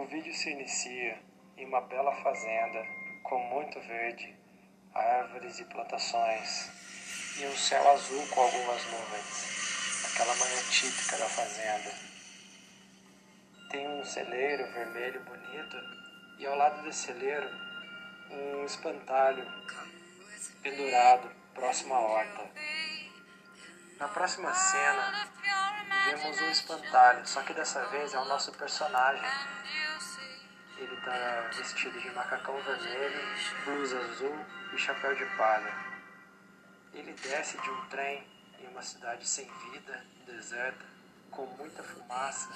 O vídeo se inicia em uma bela fazenda com muito verde, árvores e plantações e um céu azul com algumas nuvens. Aquela manhã típica da fazenda. Tem um celeiro vermelho bonito e ao lado desse celeiro um espantalho pendurado próximo à horta. Na próxima cena, vemos um espantalho, só que dessa vez é o nosso personagem. Ele está vestido de macacão vermelho, blusa azul e chapéu de palha. Ele desce de um trem em uma cidade sem vida, deserta, com muita fumaça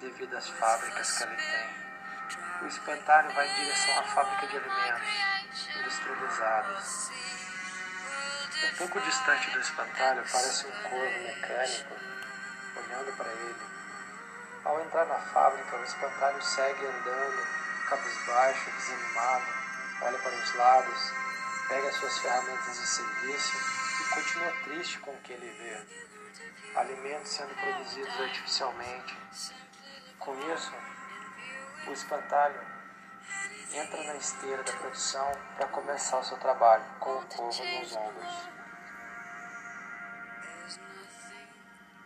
devido às fábricas que ele tem. O espantalho vai em direção à fábrica de alimentos industrializados. Um pouco distante do espantalho parece um corvo mecânico olhando para ele. Ao entrar na fábrica, o espantalho segue andando, cabisbaixo, desanimado, olha para os lados, pega suas ferramentas de serviço e continua triste com o que ele vê. Alimentos sendo produzidos artificialmente. Com isso, o espantalho entra na esteira da produção para começar o seu trabalho, com o corvo nos ombros.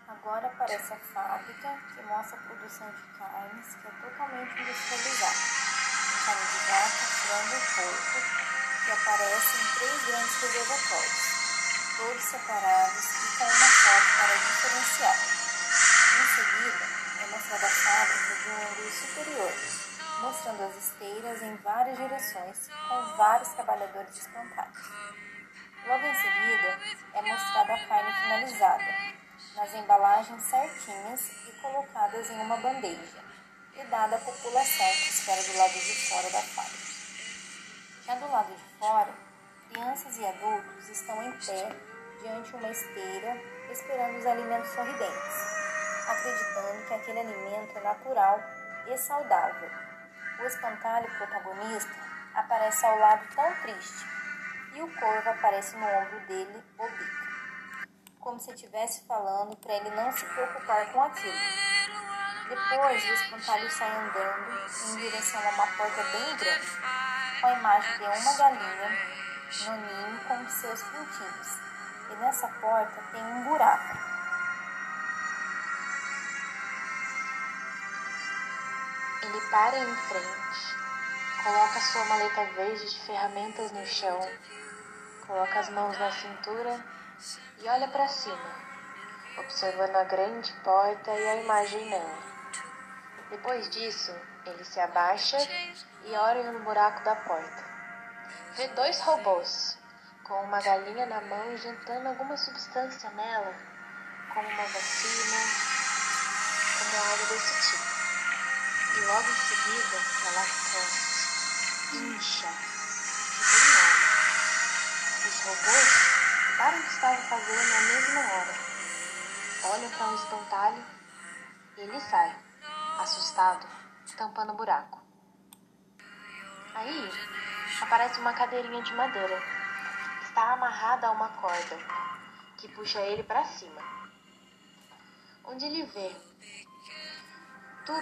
Agora aparece a fábrica que mostra a produção de carnes que é totalmente industrializada. Carne de vaca, frango e porco, que aparecem em três grandes reservatórios, todos separados e com uma foto para diferenciar. Em seguida, é mostrada a fábrica de um ângulo superior, mostrando as esteiras em várias direções, com vários trabalhadores espantados. Logo em seguida, é mostrada a carne finalizada, nas embalagens certinhas e colocadas em uma bandeja, e dada à população que espera do lado de fora da fábrica. Já do lado de fora, crianças e adultos estão em pé diante uma esteira esperando os alimentos sorridentes, acreditando que aquele alimento é natural e saudável. O espantalho protagonista aparece ao lado tão triste e o corvo aparece no ombro dele, o bico como se estivesse falando para ele não se preocupar com aquilo. Depois, o espantalho sai andando em direção a uma porta bem grande, com a imagem de uma galinha no ninho com seus pintinhos. E nessa porta tem um buraco. Ele para em frente, coloca sua maleta verde de ferramentas no chão, coloca as mãos na cintura e olha para cima, observando a grande porta e a imagem nela. Depois disso, ele se abaixa e olha no buraco da porta. Vê dois robôs, com uma galinha na mão e jantando alguma substância nela, como uma vacina, como algo desse tipo. E logo em seguida, ela cresce, incha, e tem. Os robôs para o que estava fazendo na mesma hora. Olha para um espantalho e ele sai, assustado, tampando o buraco. Aí aparece uma cadeirinha de madeira. Está amarrada a uma corda que puxa ele para cima. Onde ele vê tudo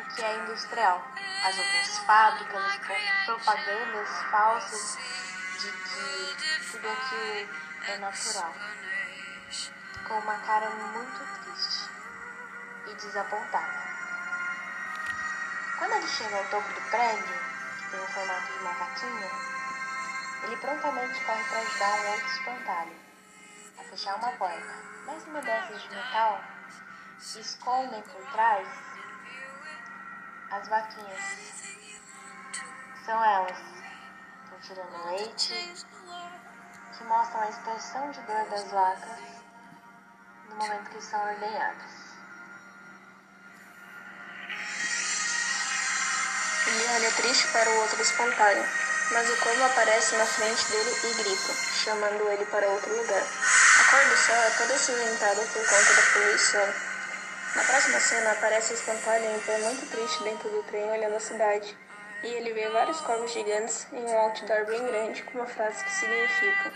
o que é industrial, as outras fábricas, as propagandas falsas de que tudo aquilo é natural, com uma cara muito triste e desapontada. Quando ele chega ao topo do prédio, que tem o formato de uma vaquinha, ele prontamente corre para ajudar um outro espantalho a fechar uma porta, mas uma dessas de metal escondem por trás as vaquinhas. São elas tirando leite, que mostram a expressão de dor das vacas no momento que são ordenhadas. Olha triste para o outro espantalho, mas o corvo aparece na frente dele e grita, chamando ele para outro lugar. A cor do céu é toda acinzentada por conta da poluição. Na próxima cena aparece o espantalho em pé muito triste dentro do trem olhando a cidade e ele vê vários corvos gigantes em um outdoor bem grande com uma frase que significa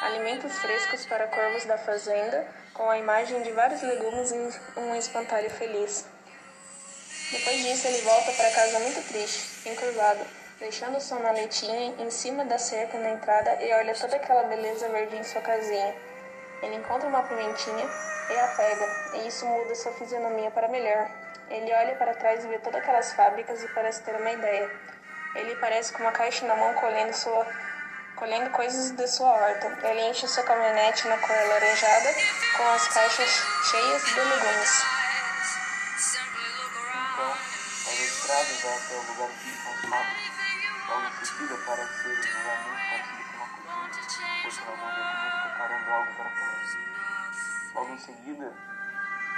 Alimentos frescos para corvos da fazenda, com a imagem de vários legumes e um espantalho feliz. Depois disso, ele volta para casa muito triste, encurvado, deixando sua maletinha em cima da cerca na entrada e olha toda aquela beleza verde em sua casinha. Ele encontra uma pimentinha e a pega, e isso muda sua fisionomia para melhor. Ele olha para trás e vê todas aquelas fábricas e parece ter uma ideia. Ele parece com uma caixa na mão colhendo, sua, colhendo coisas de sua horta. Ele enche sua caminhonete na cor alaranjada com as caixas cheias de legumes. Seguida parece ser um lugar parecido com uma cozinha, pois na mão dele preparando algo para comer. Logo em seguida,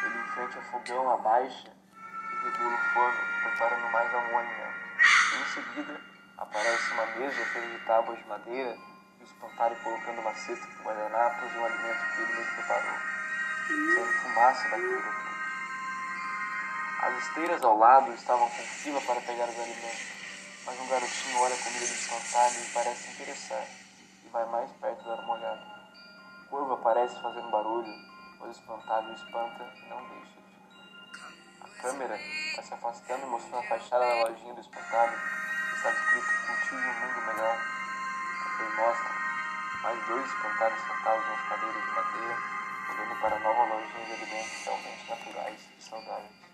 ele enfrenta o fogão abaixo e regula o forno, preparando mais algum alimento. Em seguida, aparece uma mesa feita de tábuas de madeira e o espantalho colocando uma cesta com guardanapos e um alimento que ele mesmo preparou, saindo fumaça da comida. As esteiras ao lado estavam com fila para pegar os alimentos, mas um garotinho olha a comida do espantalho e parece se interessar, e vai mais perto dar uma olhada. O corvo aparece fazendo barulho, mas o espantalho espanta e não deixa A câmera vai se afastando e mostrando a fachada da lojinha do espantalho, que está escrito Cultive um Mundo Melhor. Também mostra mais dois espantalhos sentados nas cadeiras de madeira, olhando para a nova lojinha de alimentos realmente naturais e saudáveis.